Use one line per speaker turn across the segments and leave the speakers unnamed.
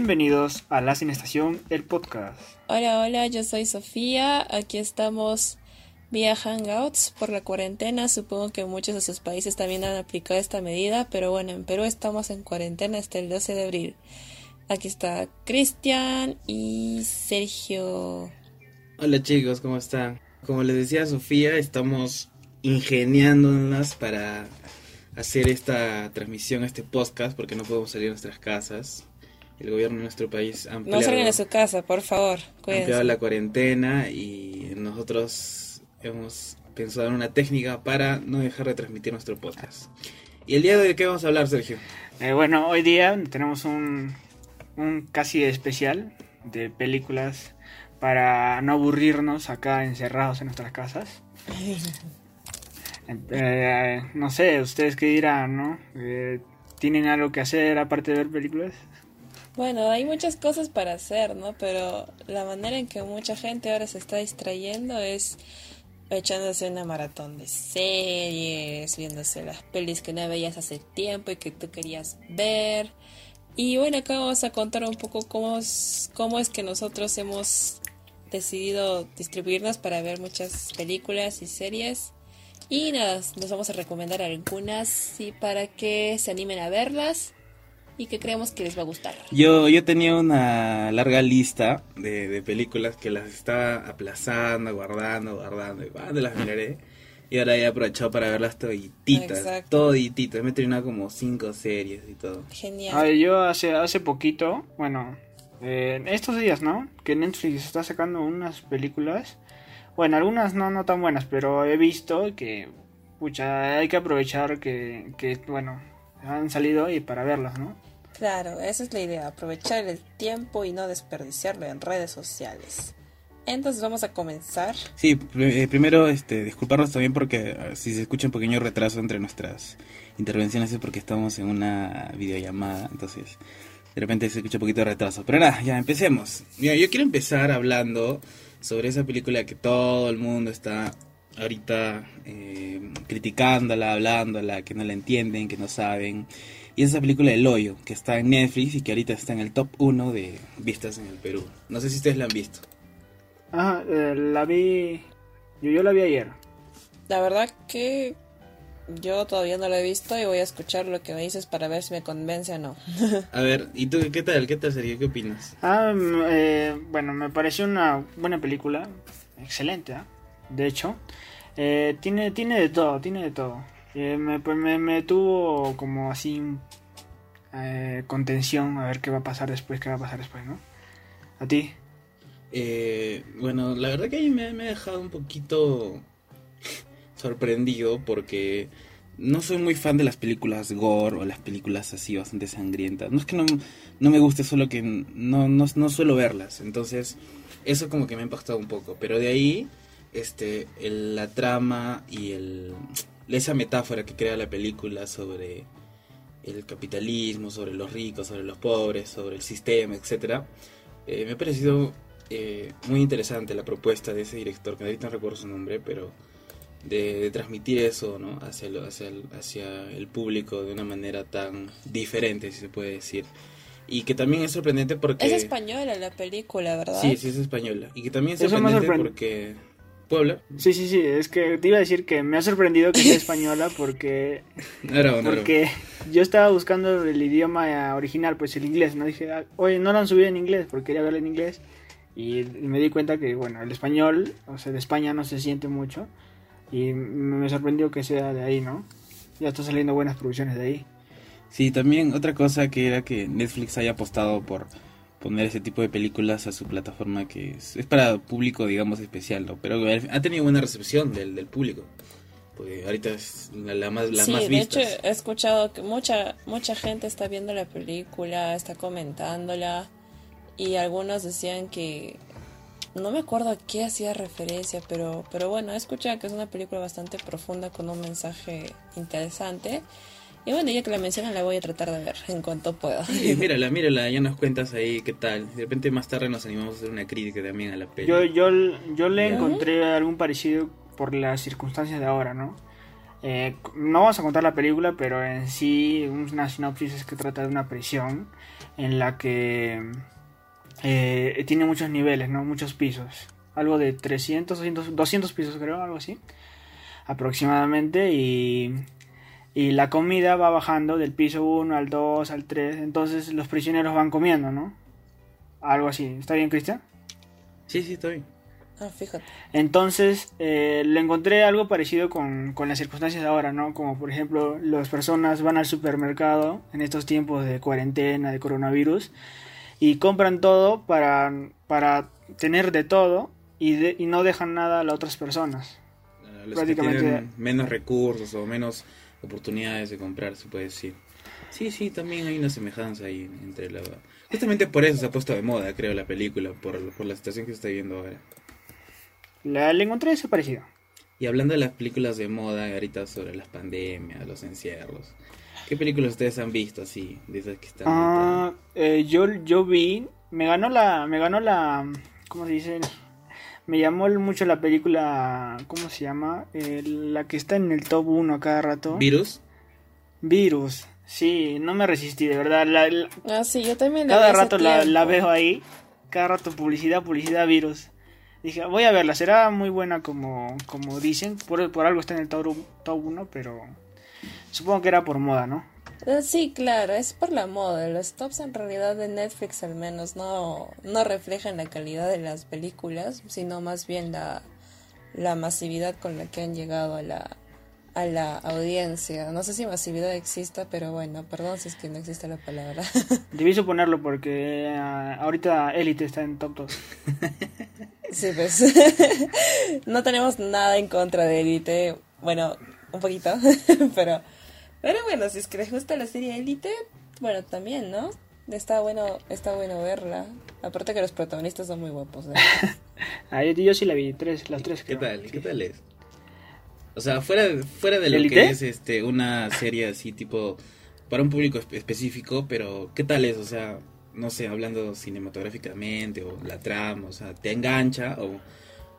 Bienvenidos a La Sin Estación, el podcast.
Hola, hola, yo soy Sofía. Aquí estamos vía Hangouts por la cuarentena. Supongo que muchos de sus países también han aplicado esta medida, pero bueno, en Perú estamos en cuarentena hasta el 12 de abril. Aquí está Cristian y Sergio.
Hola chicos, ¿cómo están? Como les decía Sofía, estamos ingeniándonos para hacer esta transmisión, este podcast, porque no podemos salir de nuestras casas. El gobierno de nuestro país ha ampliado,
No salgan de su casa, por favor.
ha
Cuídense.
ampliado la cuarentena y nosotros hemos pensado en una técnica para no dejar de transmitir nuestro podcast. ¿Y el día de hoy qué vamos a hablar, Sergio?
Eh, bueno, hoy día tenemos un, un casi especial de películas para no aburrirnos acá encerrados en nuestras casas. Eh, no sé, ustedes qué dirán, ¿no? Eh, ¿Tienen algo que hacer aparte de ver películas?
Bueno, hay muchas cosas para hacer, ¿no? Pero la manera en que mucha gente ahora se está distrayendo es echándose una maratón de series, viéndose las pelis que no veías hace tiempo y que tú querías ver. Y bueno, acá vamos a contar un poco cómo es, cómo es que nosotros hemos decidido distribuirnos para ver muchas películas y series. Y nada, nos vamos a recomendar algunas y para que se animen a verlas y que creemos que les va a gustar.
Yo, yo tenía una larga lista de, de películas que las estaba aplazando, guardando, guardando, y cuando las miraré. Y ahora he aprovechado para verlas todititas,
Exacto.
todititas. Me he terminado como cinco series y todo.
Genial.
A ver, yo hace, hace poquito, bueno, eh, estos días, ¿no? Que Netflix está sacando unas películas. Bueno, algunas no, no tan buenas, pero he visto que, pucha, hay que aprovechar que, que, bueno, han salido y para verlas, ¿no?
Claro, esa es la idea, aprovechar el tiempo y no desperdiciarlo en redes sociales. Entonces vamos a comenzar.
Sí, eh, primero este, disculparnos también porque eh, si se escucha un pequeño retraso entre nuestras intervenciones es porque estamos en una videollamada, entonces de repente se escucha un poquito de retraso. Pero nada, ya empecemos. Mira, yo quiero empezar hablando sobre esa película que todo el mundo está ahorita eh, criticándola, hablándola, que no la entienden, que no saben. Y es esa película El Hoyo, que está en Netflix y que ahorita está en el top 1 de vistas en el Perú. No sé si ustedes la han visto.
Ah, eh, la vi, yo, yo la vi ayer.
La verdad que yo todavía no lo he visto y voy a escuchar lo que me dices para ver si me convence o no.
A ver, ¿y tú qué tal? ¿Qué tal, Sergio? ¿Qué opinas?
Ah, mm, eh, bueno, me pareció una buena película, excelente, ¿ah? de hecho. Eh, tiene, tiene de todo, tiene de todo. Eh, me, pues, me, me tuvo como así eh, con a ver qué va a pasar después, qué va a pasar después, ¿no? ¿A ti?
Eh, bueno, la verdad que me, me ha dejado un poquito sorprendido porque no soy muy fan de las películas gore o las películas así bastante sangrientas. No es que no, no me guste, solo que no, no, no suelo verlas. Entonces, eso como que me ha impactado un poco. Pero de ahí, este, la trama y el, esa metáfora que crea la película sobre el capitalismo, sobre los ricos, sobre los pobres, sobre el sistema, etcétera, eh, me ha parecido eh, muy interesante la propuesta de ese director, que ahorita no recuerdo su nombre, pero de, de transmitir eso ¿no? hacia, lo- hacia, el, hacia el público de una manera tan diferente, si se puede decir. Y que también es sorprendente porque...
Es española la película, ¿verdad?
Sí, sí, es española. Y que también es sorprendente
sorprende.
Porque... Puebla.
Sí, sí, sí, es que te iba a decir que me ha sorprendido que sea española porque
no.
Porque yo estaba buscando el idioma original, pues el inglés, ¿no? Dije, ah, oye, no lo han subido en inglés, porque quería verlo en inglés. Y me di cuenta que, bueno, el español, o sea, de España no se siente mucho. Y me sorprendió que sea de ahí, ¿no? Ya están saliendo buenas producciones de ahí.
Sí, también otra cosa que era que Netflix haya apostado por poner ese tipo de películas a su plataforma que es, es para público, digamos, especial, ¿no? Pero ha tenido buena recepción del, del público. Porque ahorita es la, la más, la
sí,
más
de
vistas.
hecho he escuchado que mucha mucha gente está viendo la película, está comentándola y algunos decían que no me acuerdo a qué hacía referencia, pero pero bueno, he escuchado que es una película bastante profunda con un mensaje interesante. Y bueno, ya que la mencionan la voy a tratar de ver en cuanto pueda.
Sí, mírala, mírala, ya nos cuentas ahí qué tal. De repente más tarde nos animamos a hacer una crítica también a la peli.
Yo, yo, yo le
¿Ya?
encontré algún parecido por las circunstancias de ahora, ¿no? Eh, no vamos a contar la película, pero en sí una sinopsis es que trata de una prisión en la que eh, tiene muchos niveles, ¿no? Muchos pisos. Algo de 300, 200, 200 pisos creo, algo así. Aproximadamente. Y, y la comida va bajando del piso 1 al 2 al 3. Entonces los prisioneros van comiendo, ¿no? Algo así. ¿Está bien, Cristian?
Sí, sí, bien.
Ah, fíjate.
Entonces, eh, le encontré algo parecido con, con, las circunstancias de ahora, ¿no? Como por ejemplo, las personas van al supermercado en estos tiempos de cuarentena, de coronavirus, y compran todo para, para tener de todo y, de, y no dejan nada a las otras personas.
Los Prácticamente. Que tienen menos recursos o menos oportunidades de comprar, se puede decir. Sí, sí, también hay una semejanza ahí entre la... Justamente por eso se ha puesto de moda, creo, la película, por, por la situación que se está viendo ahora.
La, le encontré ese parecido.
Y hablando de las películas de moda, ahorita sobre las pandemias, los encierros, ¿qué películas ustedes han visto así, de esas que están?
Ah, eh, yo, yo vi, me ganó la, me ganó la, ¿cómo se dice? Me llamó mucho la película, ¿cómo se llama? Eh, la que está en el top 1 a cada rato.
¿Virus?
Virus, sí, no me resistí, de verdad. La, la,
ah, sí, yo también la
Cada rato la, la veo ahí, cada rato publicidad, publicidad, virus. Dije, voy a verla, será muy buena como, como dicen. Por, por algo está en el top, top 1, pero supongo que era por moda, ¿no?
Sí, claro, es por la moda. Los tops en realidad de Netflix al menos no, no reflejan la calidad de las películas, sino más bien la, la masividad con la que han llegado a la, a la audiencia. No sé si masividad exista, pero bueno, perdón si es que no existe la palabra.
Debí suponerlo porque uh, ahorita Elite está en top 2.
Sí, pues. no tenemos nada en contra de Elite. Bueno, un poquito, pero. Pero bueno, si es que les gusta la serie Elite, bueno, también, ¿no? Está bueno, está bueno verla. Aparte que los protagonistas son muy guapos. ¿eh?
ah, yo, yo, sí la vi, tres, las tres.
¿Qué tal? ¿Qué tal es? O sea, fuera, fuera de lo ¿Elite? que es este una serie así tipo para un público específico, pero ¿qué tal es? O sea, no sé, hablando cinematográficamente o la trama, o sea, te engancha o,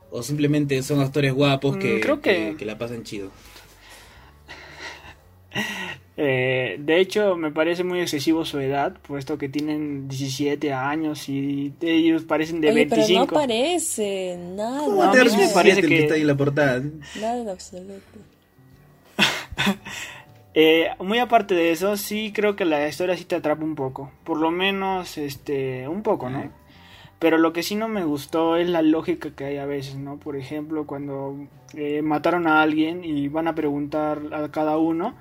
o simplemente son actores guapos que,
mm, Creo que...
que, que la pasan chido.
Eh, de hecho, me parece muy excesivo su edad, puesto que tienen 17 años y ellos parecen de
Oye,
25.
Pero no parece nada.
¿Cómo
No,
te
me parece
del
que-
está ahí en la portada?
Nada en absoluto.
Eh, muy aparte de eso, sí creo que la historia sí te atrapa un poco. Por lo menos, este, un poco, ¿no? Pero lo que sí no me gustó es la lógica que hay a veces, ¿no? Por ejemplo, cuando eh, mataron a alguien y van a preguntar a cada uno,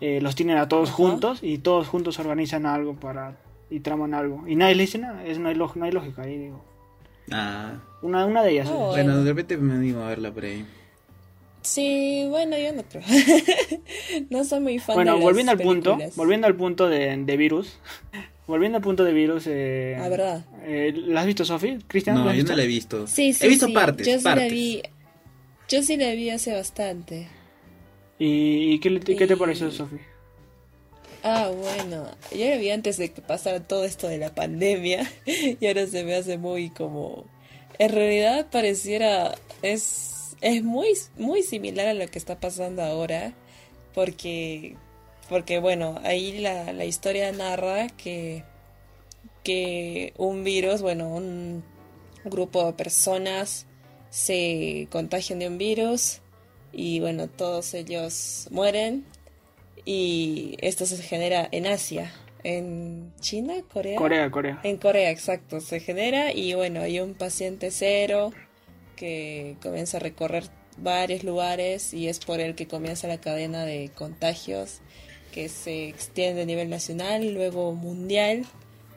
eh, los tienen a todos
Ajá.
juntos y todos juntos organizan algo para y traman algo. Y nadie le dice nada, es, no, hay lógica, no hay lógica ahí, digo.
Ah,
Una, una de ellas.
Oh,
bueno, de repente me animo a verla por ahí.
Sí, bueno, yo no creo. no soy muy fan de
Bueno,
las
volviendo al punto, volviendo al punto de, de virus. volviendo al punto de virus. Eh,
Ah, ¿verdad?
eh, ¿La has visto, Sofi? ¿Cristian?
No,
¿la has
yo
visto?
no la he visto.
Sí, sí,
he visto
sí.
partes,
Yo sí
partes.
la vi. Yo sí la vi hace bastante.
¿Y, qué, qué te
Y-
pareció, Sofi?
Ah, bueno, yo la vi antes de que pasara todo esto de la pandemia y ahora se me hace muy como... En realidad pareciera... Es, es muy, muy similar a lo que está pasando ahora porque... Porque bueno, ahí la, la historia narra que, que un virus, bueno, un grupo de personas se contagian de un virus y bueno, todos ellos mueren y esto se genera en Asia, en China, Corea.
Corea, Corea.
En Corea, exacto, se genera y bueno, hay un paciente cero que comienza a recorrer varios lugares y es por él que comienza la cadena de contagios que se extiende a nivel nacional, luego mundial,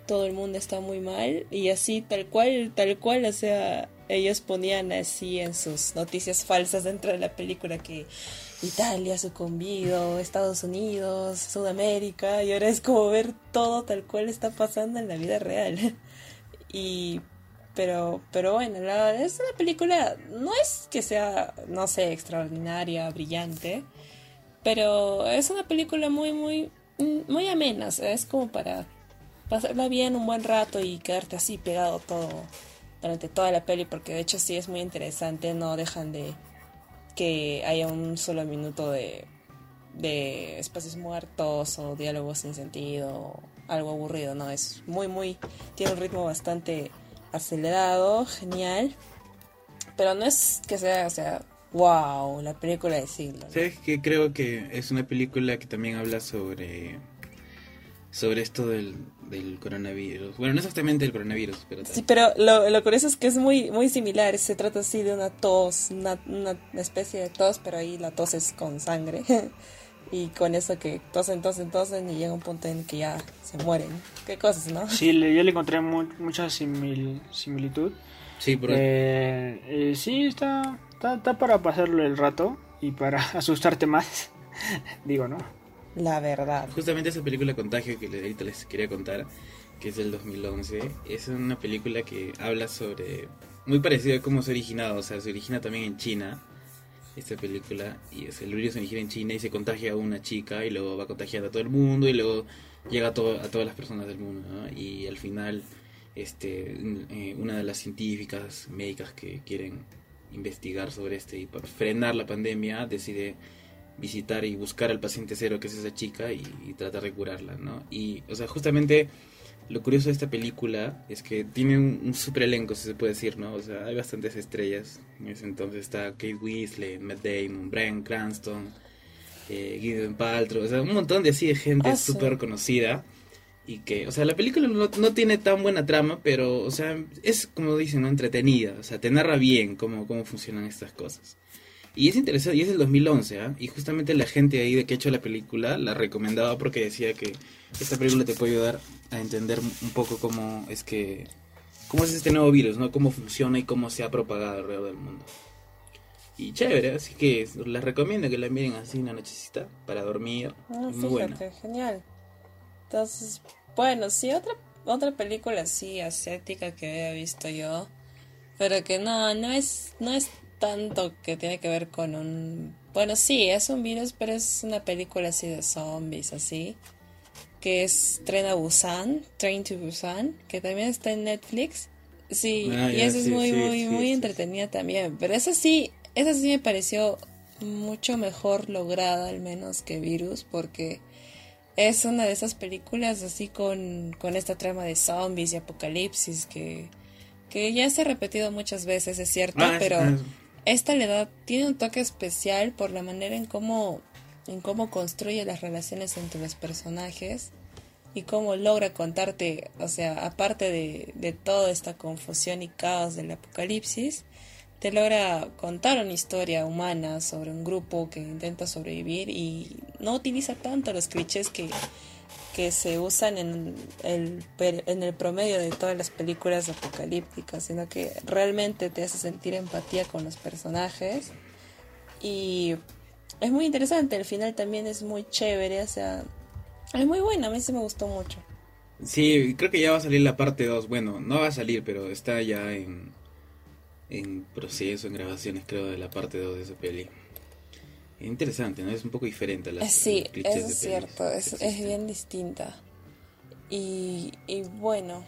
todo el mundo está muy mal y así tal cual, tal cual, o sea, ellos ponían así en sus noticias falsas dentro de la película que Italia ha sucumbido, Estados Unidos, Sudamérica, y ahora es como ver todo tal cual está pasando en la vida real. Y pero pero bueno, la, es una película no es que sea no sé extraordinaria, brillante, pero es una película muy muy muy amena, es como para pasarla bien un buen rato y quedarte así pegado todo durante toda la peli porque de hecho sí es muy interesante, no dejan de que haya un solo minuto de, de espacios muertos o diálogos sin sentido, algo aburrido, no, es muy, muy, tiene un ritmo bastante acelerado, genial, pero no es que sea, o sea, wow, la película de siglo.
¿Sabes que Creo que es una película que también habla sobre sobre esto del, del coronavirus. Bueno, no exactamente del coronavirus, pero...
Sí, pero lo, lo curioso es que es muy, muy similar. Se trata así de una tos, una, una especie de tos, pero ahí la tos es con sangre. y con eso que tosen, tosen, tosen y llega un punto en que ya se mueren. Qué cosas, ¿no?
Sí, le- yo le encontré mu- mucha simil- similitud.
Sí, pero...
Eh, eh, sí, está, está, está para pasarle el rato y para asustarte más. Digo, ¿no?
La verdad.
Justamente esa película Contagio que ahorita les quería contar, que es del 2011, es una película que habla sobre... Muy parecido a cómo se originado, o sea, se origina también en China, esta película, y es el virus se origina en China y se contagia a una chica y luego va contagiando a todo el mundo y luego llega a, to- a todas las personas del mundo, ¿no? Y al final, este, eh, una de las científicas médicas que quieren investigar sobre este y para frenar la pandemia decide visitar y buscar al paciente cero que es esa chica y, y tratar de curarla, ¿no? Y, o sea, justamente lo curioso de esta película es que tiene un, un super elenco, si se puede decir, ¿no? O sea, hay bastantes estrellas. En ese entonces está Kate Winslet, Matt Damon, Bryan Cranston, eh, Gideon Paltrow, o sea, un montón de así de gente
Ah, sí.
súper conocida. Y que, o sea, la película no, no tiene tan buena trama, pero, o sea, es como dicen, ¿no? Entretenida, o sea, te narra bien cómo, cómo funcionan estas cosas. Y es interesante, y es del 2011, ¿ah? Y justamente la gente ahí de que ha hecho la película la recomendaba porque decía que esta película te puede ayudar a entender un poco cómo es que... cómo es este nuevo virus, ¿no? Cómo funciona y cómo se ha propagado alrededor del mundo. Y chévere, así que les recomiendo que la miren así una nochecita para dormir.
Ah,
muy
fíjate, genial. Entonces, bueno, sí, otra, otra película así asiática que había visto yo, pero que no, no es, no es tanto que tiene que ver con un... Bueno, sí, es un virus, pero es una película así de zombies, así, que es Tren a Busan, Train to Busan, que también está en Netflix. Sí,
Ah,
y esa es muy,
sí,
muy,
sí,
muy entretenida también, pero esa sí, esa sí me pareció mucho mejor lograda al menos que Virus, porque es una de esas películas así con, con esta trama de zombies y apocalipsis que, que ya se ha repetido muchas veces, es cierto,
Ah, es-
pero esta le da, tiene un toque especial por la manera en cómo, en cómo construye las relaciones entre los personajes y cómo logra contarte, o sea, aparte de, de toda esta confusión y caos del apocalipsis, te logra contar una historia humana sobre un grupo que intenta sobrevivir y no utiliza tanto los clichés que, que se usan en el, en el promedio de todas las películas apocalípticas, sino que realmente te hace sentir empatía con los personajes y es muy interesante, el final también es muy chévere, o sea, es muy buena, a mí sí me gustó mucho.
Sí, creo que ya va a salir la parte 2. Bueno, no va a salir, pero está ya en, en proceso, en grabaciones, creo, de la parte 2 de esa peli. Interesante, ¿no? Es un poco diferente a las
Eh, Sí,
los
eso es cierto, es, es bien distinta. Y, y bueno,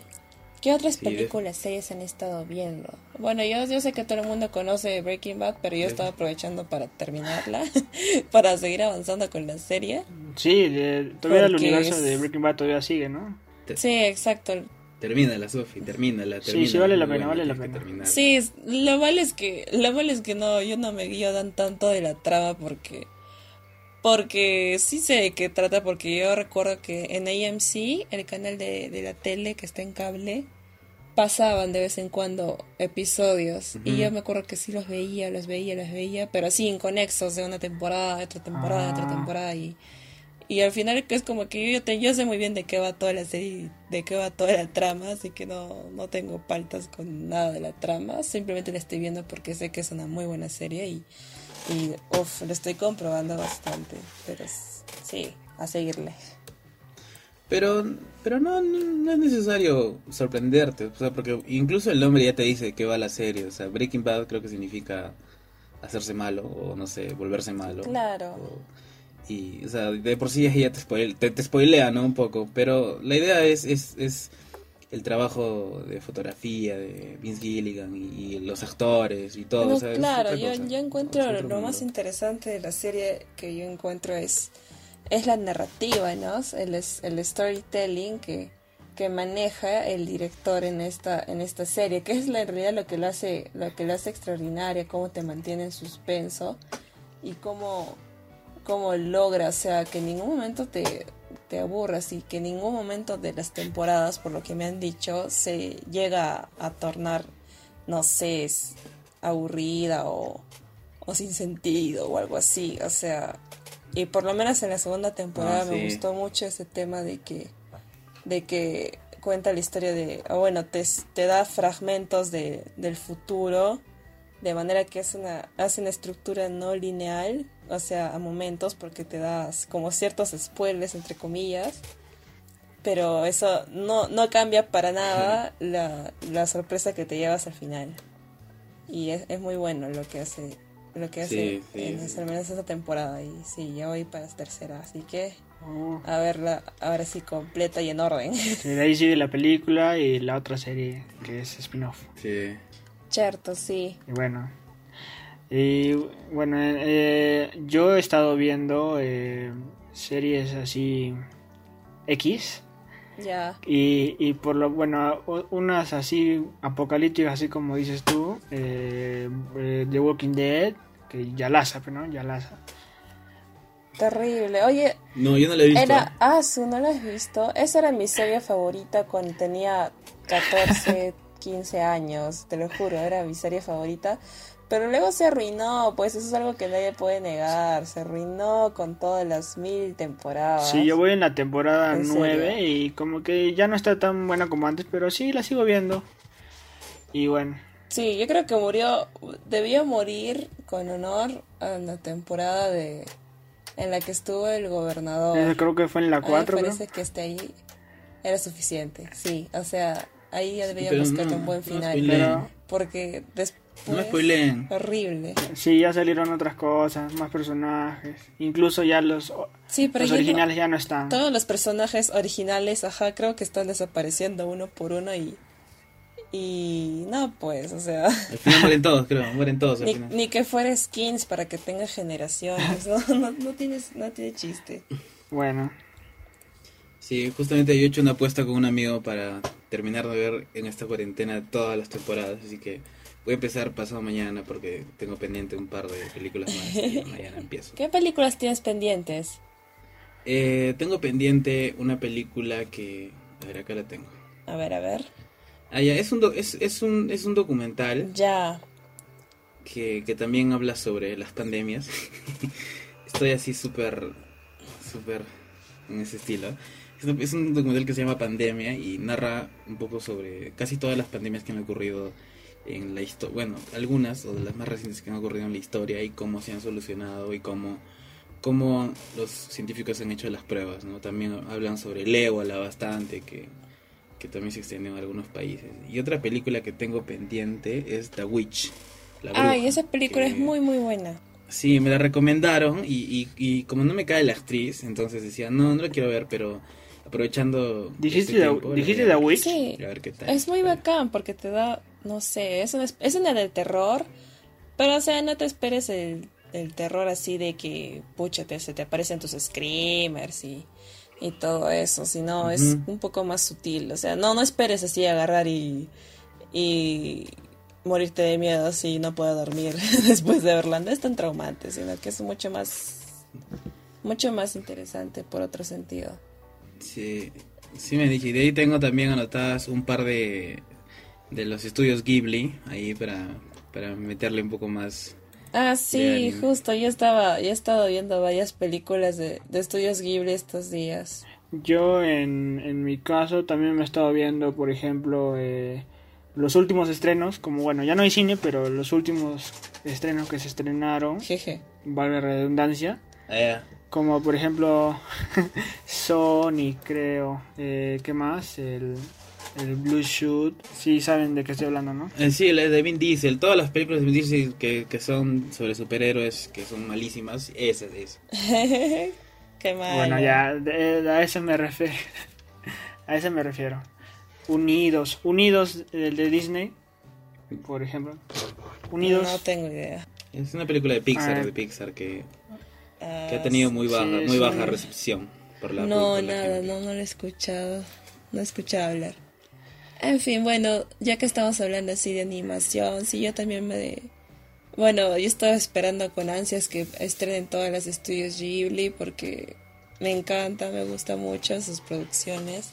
¿qué otras
Sí, de-
películas, series han estado viendo? Bueno, yo, yo sé que todo el mundo conoce Breaking Bad, pero yo
Sí.
estaba aprovechando para terminarla, para seguir avanzando con la serie.
Sí, de- todavía el universo
es-
de Breaking Bad todavía sigue, ¿no?
Sí, exacto.
Termínala, Sofi, termínala,
Sí,
termínala.
sí, vale la pena, vale la pena.
Sí, lo malo es que, lo malo es que no, yo no me guío dan tanto de la trama porque, porque sí sé de qué trata, porque yo recuerdo que en AMC, el canal de, de la tele que está en cable, pasaban de vez en cuando episodios y yo me acuerdo que sí los veía, los veía, los veía, pero así inconexos de una temporada, de otra temporada, de otra
Ah.
temporada y, y al final que es como que yo, te- yo sé muy bien de qué va toda la serie, de qué va toda la trama, así que no, no tengo paltas con nada de la trama, simplemente la estoy viendo porque sé que es una muy buena serie y, y uff, lo estoy comprobando bastante, pero sí, a seguirle.
Pero, pero no, no, no es necesario sorprenderte, o sea, porque incluso el nombre ya te dice de qué va la serie, o sea, Breaking Bad creo que significa hacerse malo, o no sé, volverse malo.
Claro.
O- y, o sea, de por sí ya te, spoil- te, te spoilea, ¿no? Un poco, pero la idea es, es, es el trabajo de fotografía de Vince Gilligan y, y los actores y todo.
No,
o sea, es
claro, yo, encuentro lo más interesante de la serie que yo encuentro es, es la narrativa, ¿no? El, es- el storytelling que, que maneja el director en esta, en esta serie, que es la, en realidad lo que lo hace, lo que lo hace extraordinaria, cómo te mantiene en suspenso y cómo, cómo logra, o sea, que en ningún momento te, te aburras y que en ningún momento de las temporadas, por lo que me han dicho, se llega a tornar, no sé, es aburrida o, o sin sentido o algo así, o sea, y por lo menos en la segunda temporada
Ah,
me gustó mucho ese tema de que, de que cuenta la historia de, o bueno, te, te da fragmentos de, del futuro, de manera que es una, hace una estructura no lineal, o sea, a momentos, porque te das como ciertos spoilers, entre comillas, pero eso no, no cambia para nada la, la sorpresa que te llevas al final. Y es, es muy bueno lo que hace, lo que hace
Sí, sí,
en
sí.
al menos esta temporada. Y sí, ya voy para la tercera, así que
Oh,
a verla ahora sí completa y en orden.
sí, de ahí sigue la película y la otra serie que es spin-off.
Sí.
Cierto, sí.
Y bueno. Y bueno, eh, yo he estado viendo eh, series así X.
Ya.
Y, y por lo bueno, unas así apocalípticas, así como dices tú, eh, eh, The Walking Dead, que Yalasa, pero no, Yalasa.
Terrible. Oye,
No, yo no la he visto.
era Asu, ¿no la has visto? Esa era mi serie favorita cuando tenía 14, 15 años, te lo juro, era mi serie favorita. Pero luego se arruinó, pues eso es algo que nadie puede negar. Se arruinó con todas las mil temporadas.
Sí, yo voy en la temporada
¿En
9
serio?
y como que ya no está tan buena como antes, pero sí la sigo viendo. Y bueno,
Sí, yo creo que murió, debió morir con honor a la temporada de en la que estuvo el gobernador.
eh, creo que fue en la
A mí
4,
me
¿no?
parece que esté ahí era suficiente, sí, o sea, ahí ya
pero
deberíamos buscar
no,
un buen
no
final,
spoileen.
Pero
porque después
No me spoileen.
horrible.
sí, ya salieron otras cosas, más personajes. Incluso ya los,
Sí, pero
los
no-
originales ya no están.
todos los personajes originales, ajá, creo que están desapareciendo uno por uno y y no, pues, o sea,
Al final mueren todos, creo. Mueren todos al
ni,
final.
ni que fuera skins para que tenga generaciones, no, no, no tienes, no tiene chiste.
Bueno,
Sí, justamente yo he hecho una apuesta con un amigo para terminar de ver en esta cuarentena todas las temporadas. Así que voy a empezar pasado mañana porque tengo pendiente un par de películas más. Y mañana empiezo.
¿Qué películas tienes pendientes?
Eh, tengo pendiente una película que... A ver, acá la tengo.
A ver, a ver.
Ah, ya, es un, do- es, es un, es un documental
Ya.
que, que también habla sobre las pandemias. Estoy así súper, súper en ese estilo. Es un, es un documental que se llama Pandemia y narra un poco sobre casi todas las pandemias que han ocurrido en la historia. Bueno, algunas o de las más recientes que han ocurrido en la historia y cómo se han solucionado y cómo, cómo los científicos han hecho las pruebas. ¿no? También hablan sobre el ébola bastante, que, que también se extendió en algunos países. Y otra película que tengo pendiente es The Witch. La
Ay,
Bruja,
esa película
que-
es muy, muy buena.
Sí, me la recomendaron y, y, y como no me cae la actriz, entonces decía, no, no la quiero ver, pero aprovechando...
dijiste,
este
The-
tiempo, la
dijiste. Witch.
Sí,
A ver qué tal.
es muy bacán porque te da, no sé, es una, es una de terror, pero o sea, no te esperes el, el terror así de que, pucha, te, se te aparecen tus screamers y, y todo eso, sino es un poco más sutil, o sea, no, no esperes así agarrar y, y morirte de miedo así no puedo dormir después de verla, no es tan traumante, sino que es mucho más, mucho más interesante por otro sentido.
Sí, sí me dije. Y de ahí tengo también anotadas un par de, de los estudios Ghibli, ahí para, para meterle un poco más...
Ah, sí, justo, yo estaba, yo he estado viendo varias películas de, de estudios Ghibli estos días.
Yo en, en mi caso también me he estado viendo, por ejemplo, eh, los últimos estrenos, como bueno, ya no hay cine, pero los últimos estrenos que se estrenaron,
Jeje.
valga la redundancia,
Ah,
como por ejemplo Sony, creo, eh, ¿qué más? El, el Blue Shoot, sí saben de qué estoy hablando, ¿no?
Eh, Sí, la de Vin Diesel, todas las películas de Vin Diesel que, que son sobre superhéroes, que son malísimas, esas, esas.
Qué mal.
Bueno, ya, de- a eso me refiero. A eso me refiero. Unidos, Unidos, el de Disney, por ejemplo. Unidos.
No tengo idea.
Es una película de Pixar,
Ah.
de Pixar que,
Ah,
que ha tenido muy baja,
sí,
muy
es
baja recepción por la
No,
por la
nada,
gente.
no, no lo he escuchado. No he escuchado hablar. En fin, bueno, ya que estamos hablando así de animación, sí, yo también me... De... Bueno, yo estaba esperando con ansias que estrenen todas las estudios Ghibli porque me encanta, me gusta mucho sus producciones.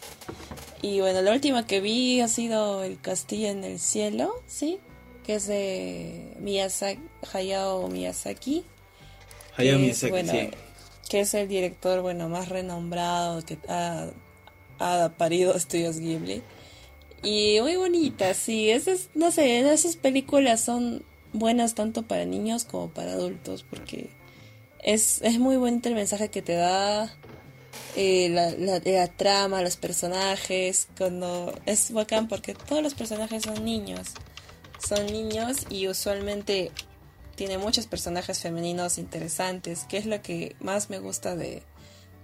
Y bueno, la última que vi ha sido El Castillo en el Cielo, ¿sí? Que es de Miyazaki, Hayao Miyazaki
Hayao
que
Miyazaki,
bueno,
sí.
que es el director bueno más renombrado que ha, ha parido estudios Ghibli y muy bonita sí esas no sé esas películas son buenas tanto para niños como para adultos porque es, es muy bonito el mensaje que te da eh, la, la, la trama, los personajes, cuando es bacán porque todos los personajes son niños, son niños y usualmente tiene muchos personajes femeninos interesantes, que es lo que más me gusta de,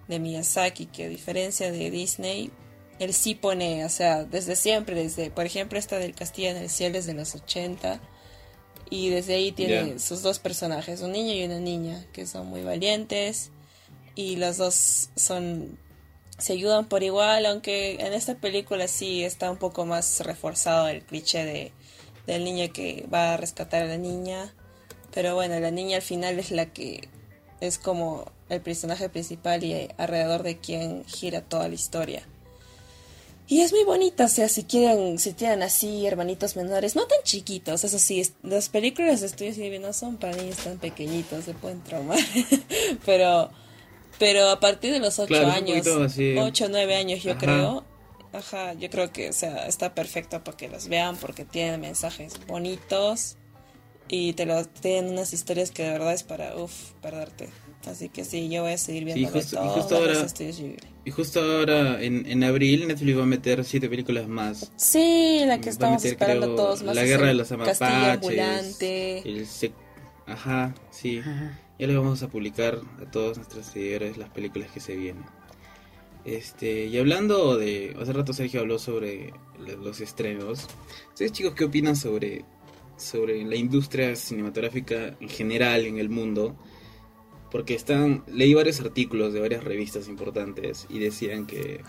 de Miyazaki, que a diferencia de Disney, él sí pone, o sea, desde siempre, desde, por ejemplo, esta del Castillo en el Cielo es de los 80, y desde ahí tiene sus dos personajes, un niño y una niña, que son muy valientes, y los dos son se ayudan por igual, aunque en esta película sí está un poco más reforzado el cliché de del niño que va a rescatar a la niña. Pero bueno, la niña al final es la que es como el personaje principal y alrededor de quien gira toda la historia. Y es muy bonita, o sea, si quieren, si tienen así hermanitos menores, no tan chiquitos, eso sí, es- las películas de estudios Ghibli no son para niños tan pequeñitos, se pueden traumar, pero, pero a partir de los 8
Claro, es un
años,
poquito así.
8 o 9 años yo
Ajá.
creo, ajá, yo creo que, o sea, está perfecto para que los vean porque tienen mensajes bonitos y te lo tienen unas historias que de verdad es para, uff, perderte. Así que sí, yo voy a seguir viendo
justo- y
todos
justo
los
ahora-
estudios Ghibli.
Y justo ahora, en, en abril, Netflix va a meter siete películas más.
Sí, la que
Va
estamos
meter,
esperando
creo,
todos más.
La Guerra de los Amapaches.
ambulante.
El sec- Ajá, sí.
Ajá.
Ya les vamos a publicar a todos nuestros seguidores las películas que se vienen. Este, y hablando de. Hace rato Sergio habló sobre lo- los estrenos. ¿Ustedes, chicos, qué opinan sobre, sobre la industria cinematográfica en general en el mundo? Porque están. Leí varios artículos de varias revistas importantes y decían que.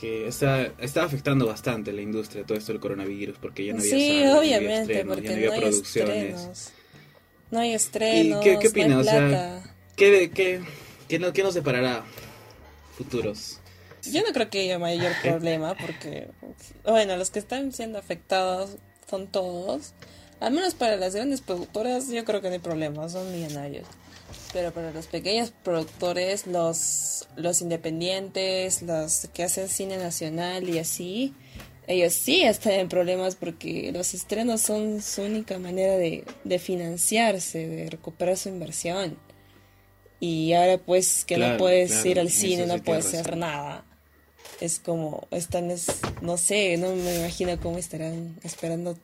Que está, está afectando bastante la industria todo esto del coronavirus porque ya no había
Sí,
salas, ya no había
obviamente,
estrenos,
porque
ya no había
no hay
producciones.
estrenos. No hay estrenos,
qué- qué
no?
O sea. ¿Qué, qué, qué, no- qué nos deparará futuros?
Yo no creo que haya mayor problema porque, bueno, los que están siendo afectados son todos. Al menos para las grandes productoras yo creo que no hay problema, son millonarios. Pero para los pequeños productores, los, los independientes, los que hacen cine nacional y así, ellos sí están en problemas porque los estrenos son su única manera de, de financiarse, de recuperar su inversión. Y ahora pues que no puedes
claro,
ir al cine, no puedes
razón.
hacer nada. Es como, están, es, no sé, no me imagino cómo estarán esperando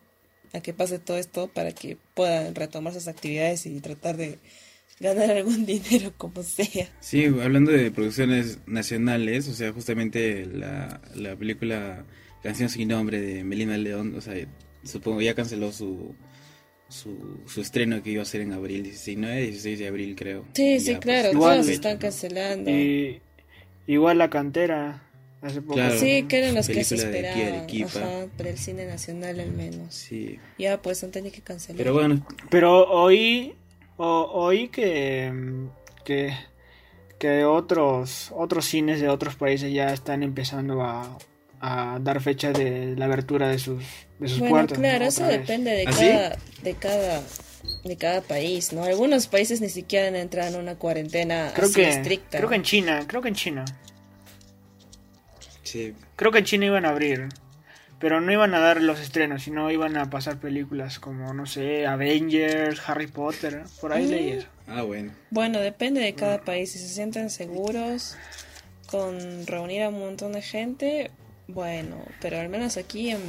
a que pase todo esto para que puedan retomar sus actividades y tratar de ganar algún dinero como sea.
Sí, hablando de producciones nacionales, o sea, justamente la, la película Canción sin nombre de Melina León, o sea, supongo ya canceló su, su, su estreno que iba a ser en abril, 19, 16 de abril creo.
Sí,
Y
sí,
ya,
claro,
pues,
igual-
todos están
¿no?
cancelando.
Y igual la cantera, hace poco.
Claro.
Sí, que eran los que se esperaban. Ajá, para el cine nacional al menos.
Sí,
Ya, pues han tenido que cancelar.
pero bueno,
Pero oí, o- oí que, que, que otros, otros cines de otros países ya están empezando a, a dar fecha de la abertura de sus, de sus
Bueno,
puertas. ¿no?
claro, eso
vez.
depende de
¿Ah, sí?
cada, de cada, de cada país, ¿no? Algunos países ni siquiera han entrado en una cuarentena
Creo
así
que,
estricta.
creo que en China, creo que en China.
sí,
Creo que en China iban a abrir. Pero no iban a dar los estrenos, sino iban a pasar películas como, no sé, Avengers, Harry Potter. Por ahí
Mm.
leí eso.
ah, bueno.
Bueno, depende de cada país. Si se sienten seguros con reunir a un montón de gente, bueno, pero al menos aquí en,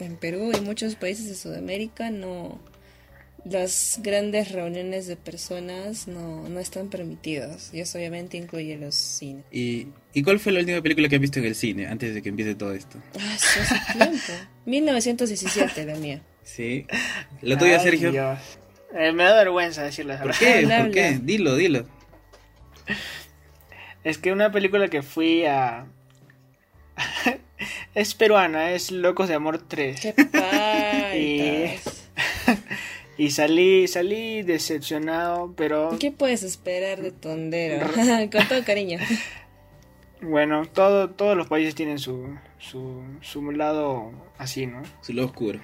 en Perú y muchos países de Sudamérica no, las grandes reuniones de personas no, no están permitidas. Y eso obviamente incluye los cines.
¿Y, ¿Y cuál fue la última película que has visto en el cine antes de que empiece todo esto?
Ah, eso hace tiempo. 1917, la mía.
Sí. ¿La tuya,
Ay,
Sergio?
Dios. Eh, me da vergüenza decirles
¿Por qué?
Habla,
¿Por qué? Dilo, dilo.
Es que una película que fui a... es peruana, es Locos de Amor 3.
¡Qué paitas!
Y salí, salí decepcionado, pero
¿Qué puedes esperar de tondero? Con todo cariño.
bueno, todo, todos los países tienen su, su, su lado así, ¿no?
Su lado oscuro.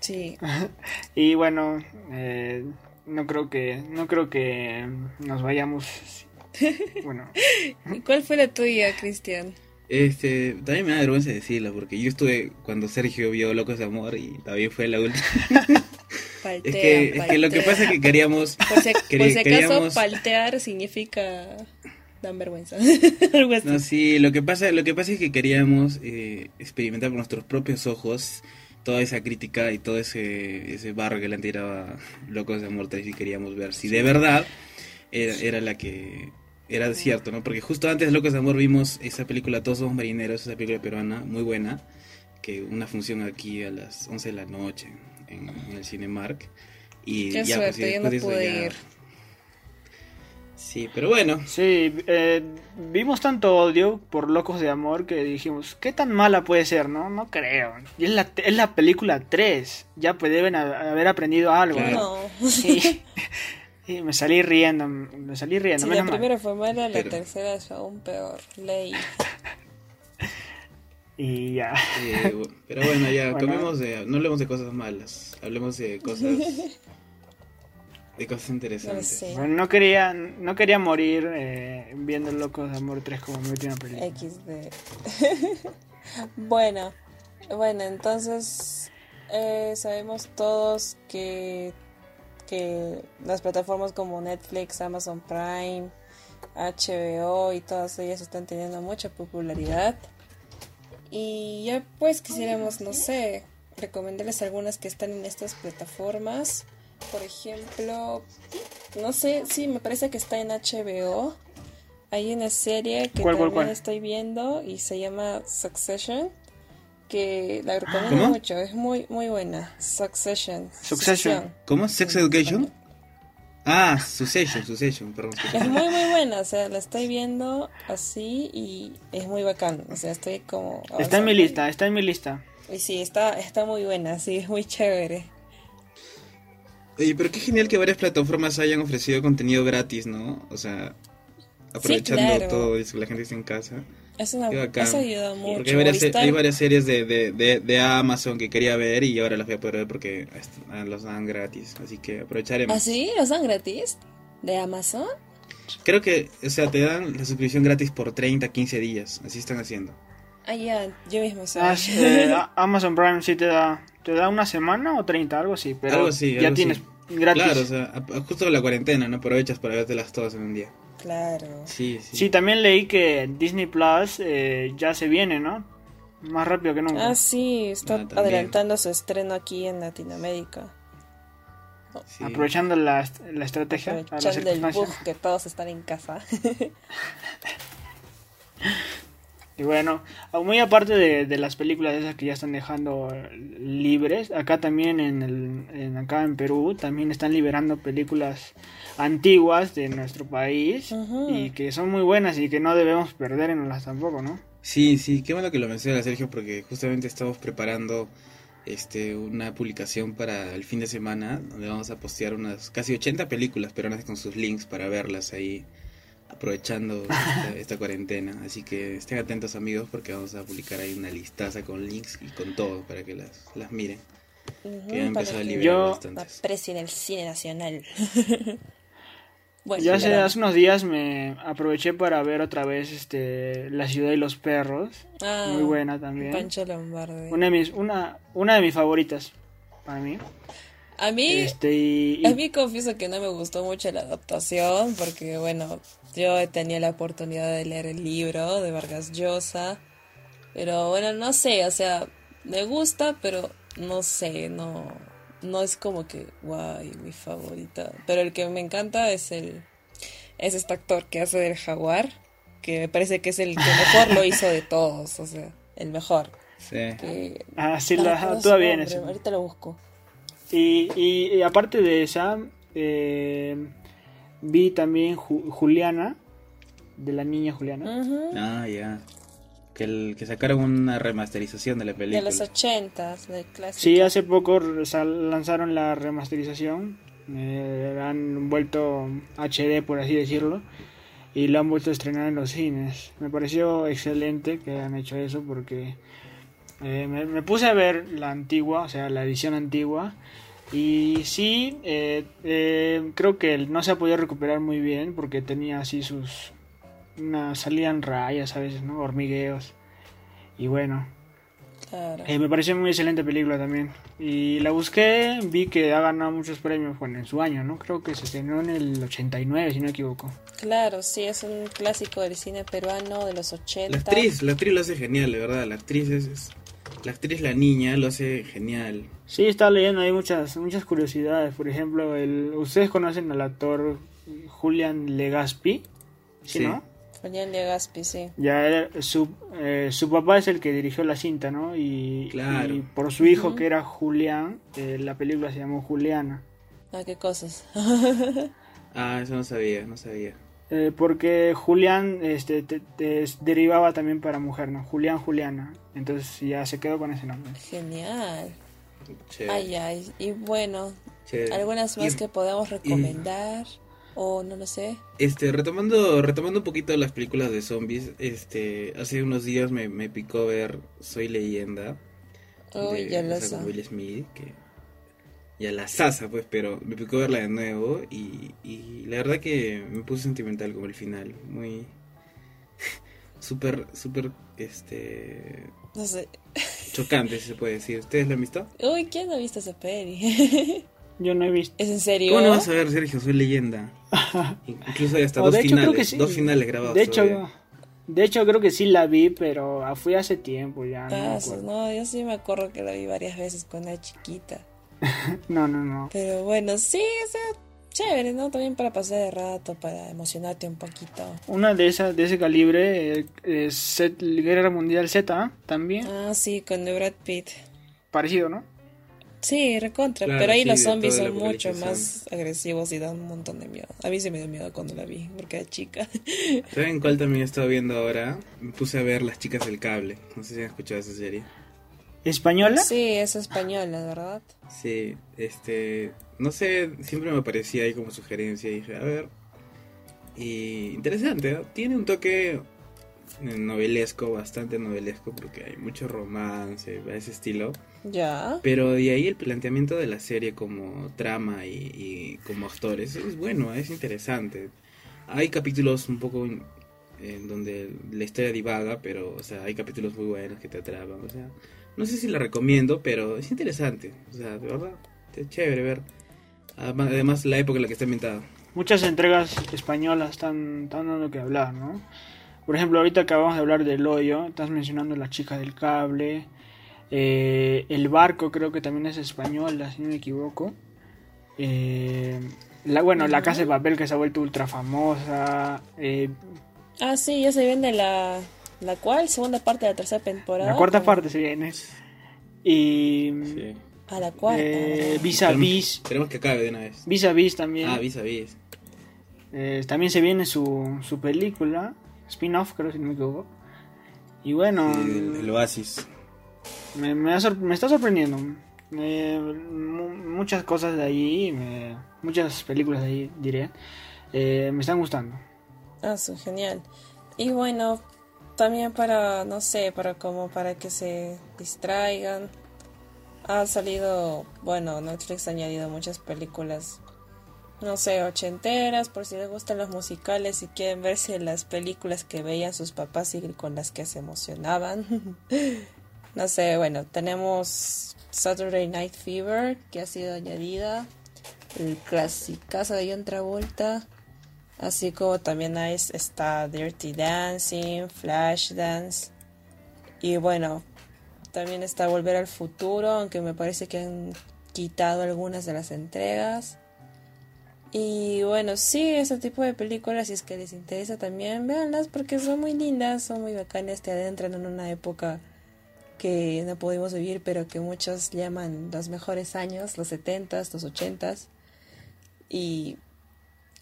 Sí.
Y bueno, eh, no creo que no creo que nos vayamos. Bueno,
¿Y cuál fue la tuya, Cristian?
Este, también me da vergüenza decirlo, porque yo estuve cuando Sergio vio Locos de Amor y también fue la última.
Paltea,
Es que, es que lo que pasa es que queríamos...
Por si,
querí-
por si acaso,
queríamos-
paltear significa dan vergüenza.
No, sí, lo que pasa, lo que pasa es que queríamos eh, experimentar con nuestros propios ojos toda esa crítica y todo ese, ese barro que le han tirado a Locos de Amor 3 y queríamos ver si de verdad era, era la que era cierto, ¿no? Porque justo antes de Locos de Amor vimos esa película Todos somos marineros, esa película peruana muy buena, que una función aquí a las 11 de la noche en, en el Cinemark. Y
Qué
ya, pues, y
suerte, yo no
de
pude
ya-
ir.
Sí, pero bueno,
sí, eh, vimos tanto odio por Locos de Amor que dijimos, ¿qué tan mala puede ser? No, no creo. Y es la, es la película 3. Ya pues deben ha- haber aprendido algo.
Claro.
No.
Sí. Y me salí riendo, me salí riendo.
Si
menos
la
mal.
primera fue mala, la
Pero-
tercera es aún peor. Ley.
Y ya.
Eh, pero bueno, ya,
Bueno.
cambiemos de, no hablemos de cosas malas, hablemos de cosas, de cosas
No
interesantes.
sé.
Bueno, no quería, no quería morir eh, viendo Locos de Amor 3 como mi última película.
XD. bueno, bueno, entonces eh, sabemos todos que, que las plataformas como Netflix, Amazon Prime, HBO y todas ellas están teniendo mucha popularidad. Y ya pues quisiéramos, no sé, recomendarles algunas que están en estas plataformas. Por ejemplo, no sé, sí, me parece que está en HBO. Hay una serie que
¿Cuál, cuál,
también
cuál?
estoy viendo y se llama Succession, que la recomiendo
¿Cómo?
mucho, es muy muy buena. Succession.
Succession.
¿Cómo? ¿Sex Education? Ah, Succession, Succession, perdón.
Es muy muy buena, o sea, la estoy viendo así y es muy bacán, o sea, estoy como...
Está en mi lista, está en mi lista.
Y sí, está, está muy buena, sí, es muy chévere.
Oye, pero qué genial que varias plataformas hayan ofrecido contenido gratis, ¿no? O sea, aprovechando
claro.
todo eso, la gente está en casa.
Es una, eso ayuda mucho.
Porque hay varias, hay varias series de, de, de, de Amazon que quería ver y ahora las voy a poder ver porque ah, los dan gratis. Así que aprovecharemos.
¿Ah, sí? ¿Los dan gratis? ¿De Amazon?
Creo que, o sea, te dan la suscripción gratis por 30, 15 días. Así están haciendo.
Ah, ya, yo mismo sé.
Ah, sí, eh, Amazon Prime sí te da, te da una semana o 30, algo así, pero
Algo así,
ya
algo
tienes
así.
gratis.
Claro, o sea, justo la cuarentena, ¿no? Aprovechas para vértelas todas en un día.
Claro.
Sí, sí.
Sí, también leí que Disney Plus eh, ya se viene, ¿no? Más rápido que nunca.
Ah, sí, está
Ah,
adelantando su estreno aquí en Latinoamérica.
sí.
Aprovechando la, la estrategia, a
Aprovechando el bug que todos están en casa.
Y bueno, ah, muy aparte de, de las películas esas que ya están dejando libres, acá también en, el, en acá en Perú también están liberando películas antiguas de nuestro país y que son muy buenas y que no debemos perderlas tampoco, ¿no?
Sí, sí, qué bueno que lo menciona Sergio porque justamente estamos preparando este una publicación para el fin de semana donde vamos a postear unas casi 80 películas peruanas con sus links para verlas ahí aprovechando esta, esta cuarentena. Así que estén atentos amigos porque vamos a publicar ahí una listaza con links y con todo para que las, las miren.
Ujú,
Que ya empezó
para
a
que
liberar
Yo-
bastantes.
aprecien el cine nacional. bueno,
Ya hace, unos días me aproveché para ver otra vez este La ciudad y los perros,
Ah,
muy buena también.
Pancho Lombardi.
Una de mis una una de mis favoritas para mí.
A mí,
Este y, y-
a mí confieso que no me gustó mucho la adaptación porque, bueno, yo he tenido la oportunidad de leer el libro de Vargas Llosa, pero bueno, no sé, o sea, me gusta, pero no sé, no, no es como que, guay, mi favorita. Pero el que me encanta es el es este actor que hace del jaguar, que me parece que es el que mejor lo hizo de todos, o sea, el mejor.
Sí.
ah, sí, la, todavía bien eso.
Ahorita lo busco.
Y, y, aparte de esa, eh, vi también Juliana, de la niña Juliana.
Ah, ya. Que, el, que sacaron una remasterización de la película.
De los ochentas, clásico.
Sí, hace poco lanzaron la remasterización. Eh, han vuelto HD, por así decirlo. Y lo han vuelto a estrenar en los cines. Me pareció excelente que hayan hecho eso porque eh, me, puse a ver la antigua, o sea, la edición antigua. Y sí, eh, eh, creo que no se ha podido recuperar muy bien porque tenía así sus... Una, salían rayas a veces, ¿no? Hormigueos. Y bueno. me pareció muy excelente película también. Y la busqué, vi que ha ganado muchos premios bueno, en su año, ¿no? Creo que se estrenó en el 89, si no me equivoco.
Claro, sí, es un clásico del cine peruano de los 80.
La actriz, la actriz lo hace genial, de verdad. La actriz es la actriz La Niña lo hace genial.
Sí, está leyendo ahí muchas muchas curiosidades. Por ejemplo, el, ustedes conocen al actor Julian Legaspi, ¿sí, no?
Julian Legaspi, sí.
Ya su, eh, su papá es el que dirigió la cinta, ¿no? Y, y por su hijo que era Julián, eh, la película se llamó Juliana.
Ah, qué cosas.
ah, eso no sabía, no sabía.
Eh, porque Julián este, derivaba también para mujer, ¿no? Julián, Juliana. Entonces ya se quedó con ese nombre.
Genial. Ay, ay. Y bueno, algunas más que podamos recomendar. O no lo sé.
Este, retomando, retomando un poquito las películas de zombies, este, hace unos días me, me picó ver Soy Leyenda.
Uy, ya lo
sé. Will Smith, que y a la sasa, pues, pero me picó verla de nuevo y, y la verdad que me puse sentimental como el final, muy súper, súper, este...
No sé.
Chocante, si se puede decir. ¿Ustedes la han visto?
Uy, ¿quién no ha visto esa peli?
Yo no he visto.
¿Es en serio?
¿Cómo no vas a ver, Sergio? Soy leyenda. Incluso hay hasta dos, finales, dos finales grabados.
De hecho, de hecho, creo que sí la vi, pero fui hace tiempo ya.
no, no, yo sí me acuerdo que la vi varias veces cuando era chiquita.
no, no, no.
Pero bueno, sí, o sea, chévere, ¿no? También para pasar de rato, para emocionarte un poquito.
Una de esas, de ese calibre, eh, es Guerra Mundial Z, también.
Ah, sí, con Brad Pitt.
Parecido, ¿no?
Sí, recontra, pero ahí los zombies son mucho más agresivos y dan un montón de miedo. A mí se me dio miedo cuando la vi, porque era chica.
¿Saben cuál también he estado viendo ahora? Me puse a ver Las Chicas del Cable. No sé si han escuchado esa serie.
¿Española?
Sí, es española, ¿verdad?
Sí, este, no sé, siempre me parecía ahí como sugerencia y dije, a ver, y interesante, tiene un toque novelesco, bastante novelesco, porque hay mucho romance, a ese estilo.
Ya.
Pero de ahí el planteamiento de la serie como trama y, como actores es bueno, es interesante. Hay capítulos un poco en donde la historia divaga, pero, o sea, hay capítulos muy buenos que te atrapan, o sea, no sé si la recomiendo, pero es interesante. O sea, de verdad, es chévere ver. Además, la época en la que está inventada.
Muchas entregas españolas están, dando que hablar, ¿no? Por ejemplo, ahorita acabamos de hablar del hoyo, estás mencionando La chica del cable. Eh, el barco creo que también es española, si no me equivoco. Eh, la, bueno, La casa de papel que se ha vuelto ultra famosa. Eh,
ah, sí, ya se vende la, ¿La cual? ¿Segunda parte de la tercera temporada?
La cuarta parte se viene. Y.
A la cuarta.
Eh, vis a vis.
Queremos que acabe de una vez.
Vis a vis también.
Ah, vis a vis.
Eh, también se viene su, su película. Spin-off, creo, si no me equivoco. Y bueno.
el, Oasis.
Me, me, está sorprendiendo. muchas cosas de ahí. muchas películas de ahí, diré. Eh, me están gustando.
Ah, son genial. Y bueno, también para, no sé, para como para que se distraigan. Ha salido, bueno, Netflix ha añadido muchas películas, no sé, ochenteras, por si les gustan los musicales y quieren verse las películas que veían sus papás y con las que se emocionaban. no sé, bueno, tenemos Saturday Night Fever, que ha sido añadida, el clasicazo de John Travolta, Así como también hay, está Dirty Dancing, Flash Dance. Y bueno, también está Volver al Futuro, aunque me parece que han quitado algunas de las entregas. Y bueno, sí, ese tipo de películas, si es que les interesa también, véanlas porque son muy lindas, son muy bacanas, te adentran en una época que no pudimos vivir, pero que muchos llaman los mejores años, los 70s, los 80s. Y,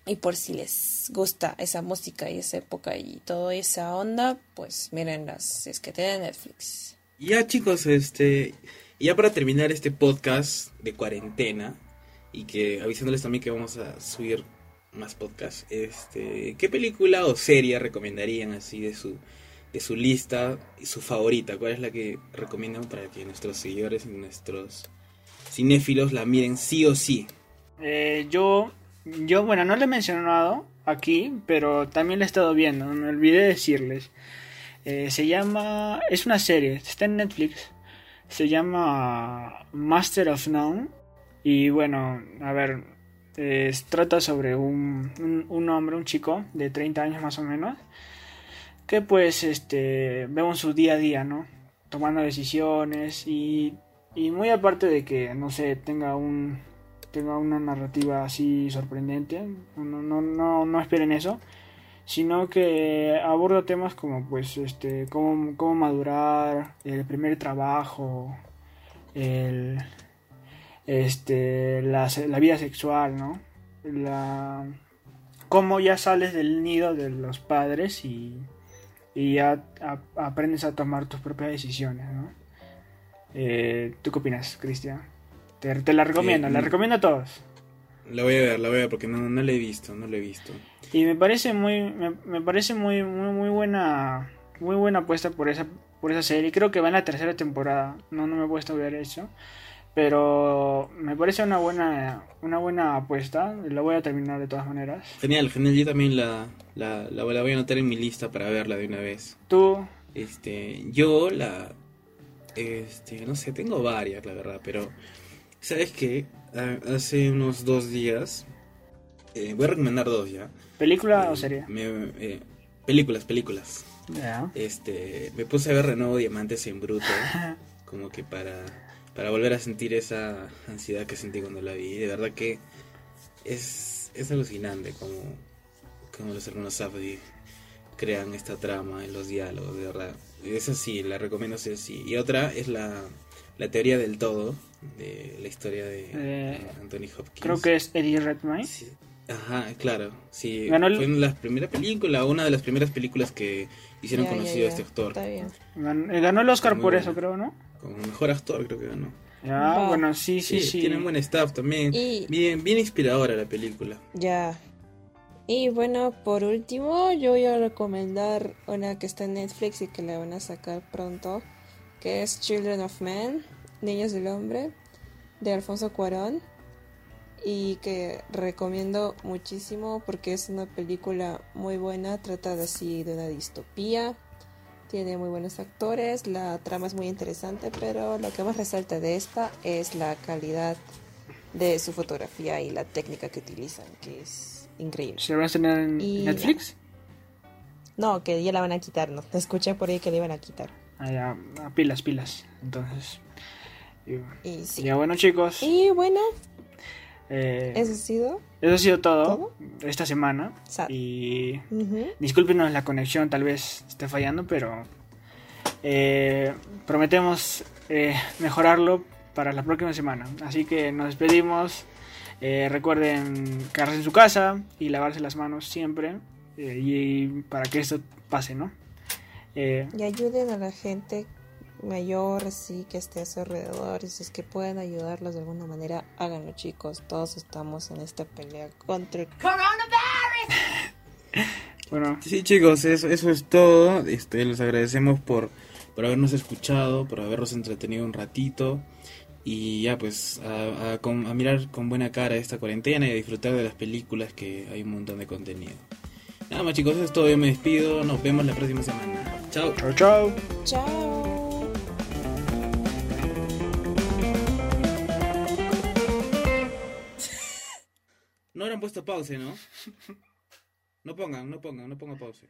y por si les gusta esa música y esa época y toda esa onda, pues mírenlas, si es que tienen Netflix.
Ya chicos, este, ya para terminar este podcast de cuarentena y que avisándoles también que vamos a subir más podcasts, este, ¿qué película o serie recomendarían así de su de su lista y su favorita? ¿Cuál es la que recomiendan para que nuestros seguidores y nuestros cinéfilos la miren sí o sí?
Eh, yo, yo, bueno, no le he mencionado aquí, pero también la he estado viendo, me olvidé decirles. Eh, se llama, es una serie, está en Netflix, se llama Master of None. Y bueno, a ver, trata sobre un, un, un, hombre, un chico de 30 años más o menos, que pues este, vemos su día a día, ¿no? Tomando decisiones y, y muy aparte de que, no sé, tenga un, tenga una narrativa así sorprendente. No, no, no, no esperen eso. Sino que aborda temas como pues este. cómo, cómo madurar, el primer trabajo, el este la, la vida sexual, ¿no? La cómo ya sales del nido de los padres y, y ya aprendes a tomar tus propias decisiones, ¿no? Eh, ¿Tú qué opinas, Cristian? Te, te, la recomiendo, eh, la recomiendo a todos.
La voy a ver, la voy a ver porque no, no la he visto, no la he visto.
Y me parece muy, me, me, parece muy, muy, muy buena, muy buena apuesta por esa, por esa serie. Creo que va en la tercera temporada. No, no me he puesto a ver eso. Pero me parece una buena, una buena apuesta. La voy a terminar de todas maneras.
Genial, genial. Yo también la, la, la, la voy a anotar en mi lista para verla de una vez.
¿Tú?
Este, yo la, este, no sé, tengo varias, la verdad, pero ¿sabes qué? Hace unos dos días, eh, voy a recomendar dos ya.
¿Película
eh,
o serie?
Me, eh, películas, películas.
Yeah.
Este, me puse a ver Renuevo Diamantes en bruto, como que para, para volver a sentir esa ansiedad que sentí cuando la vi. De verdad que es, es alucinante como, como los hermanos Safdie crean esta trama en los diálogos, de verdad. Esa sí, la recomiendo sí, sí. Y otra es la, la teoría del todo, de la historia de
Eh,
Anthony Hopkins.
Creo que es Eddie Redmayne.
Sí. Ajá, claro. Sí,
Ganó el-
fue en la primera película, una de las primeras películas que hicieron
Ya, ya,
conocido a este actor.
Está bien.
Eh, Ganó el Oscar por
buena.
eso, creo, ¿no?
Como mejor actor creo que ganó.
Ya,
Va.
bueno, sí, sí, sí.
Tiene buen staff también.
Y-
Bien, bien inspiradora la película.
Ya. Y bueno, por último, yo voy a recomendar una que está en Netflix y que la van a sacar pronto, que es Children of Men, Niños del Hombre, de Alfonso Cuarón, y que recomiendo muchísimo porque es una película muy buena, trata de así de una distopía, tiene muy buenos actores, la trama es muy interesante, pero lo que más resalta de esta es la calidad de su fotografía y la técnica que utilizan, que es increíble.
¿Se va a estrenar en
Y-
Netflix?
No, que ya la van a quitar, no. Escuché por ahí que la iban a quitar.
Ah, ya, pilas, pilas. Entonces. Y,
Y sí.
Ya bueno, chicos.
Y bueno,
eh,
eso ha sido.
eso ha sido todo,
¿Todo?
esta semana.
Sad.
Y
Ujú.
discúlpenos la conexión, tal vez esté fallando, pero eh, prometemos eh, mejorarlo para la próxima semana. Así que nos despedimos. Eh, recuerden quedarse en su casa y lavarse las manos siempre. y para que esto pase, ¿no?
Y ayuden a la gente mayor, así que esté a su alrededor. Y si es que pueden ayudarlos de alguna manera, háganlo, chicos. Todos estamos en esta pelea contra el.
bueno,
Sí, chicos, eso, eso es todo. Este, les agradecemos por, por habernos escuchado, por habernos entretenido un ratito. Y ya, pues, a, a con- a mirar con buena cara esta cuarentena y a disfrutar de las películas que hay un montón de contenido. Nada más, chicos, eso es todo. Yo me despido. Nos vemos la próxima semana. Chao.
chao, chao.
¡Chao!
No habrán puesto pause, ¿no? No pongan, no pongan, no pongan pause.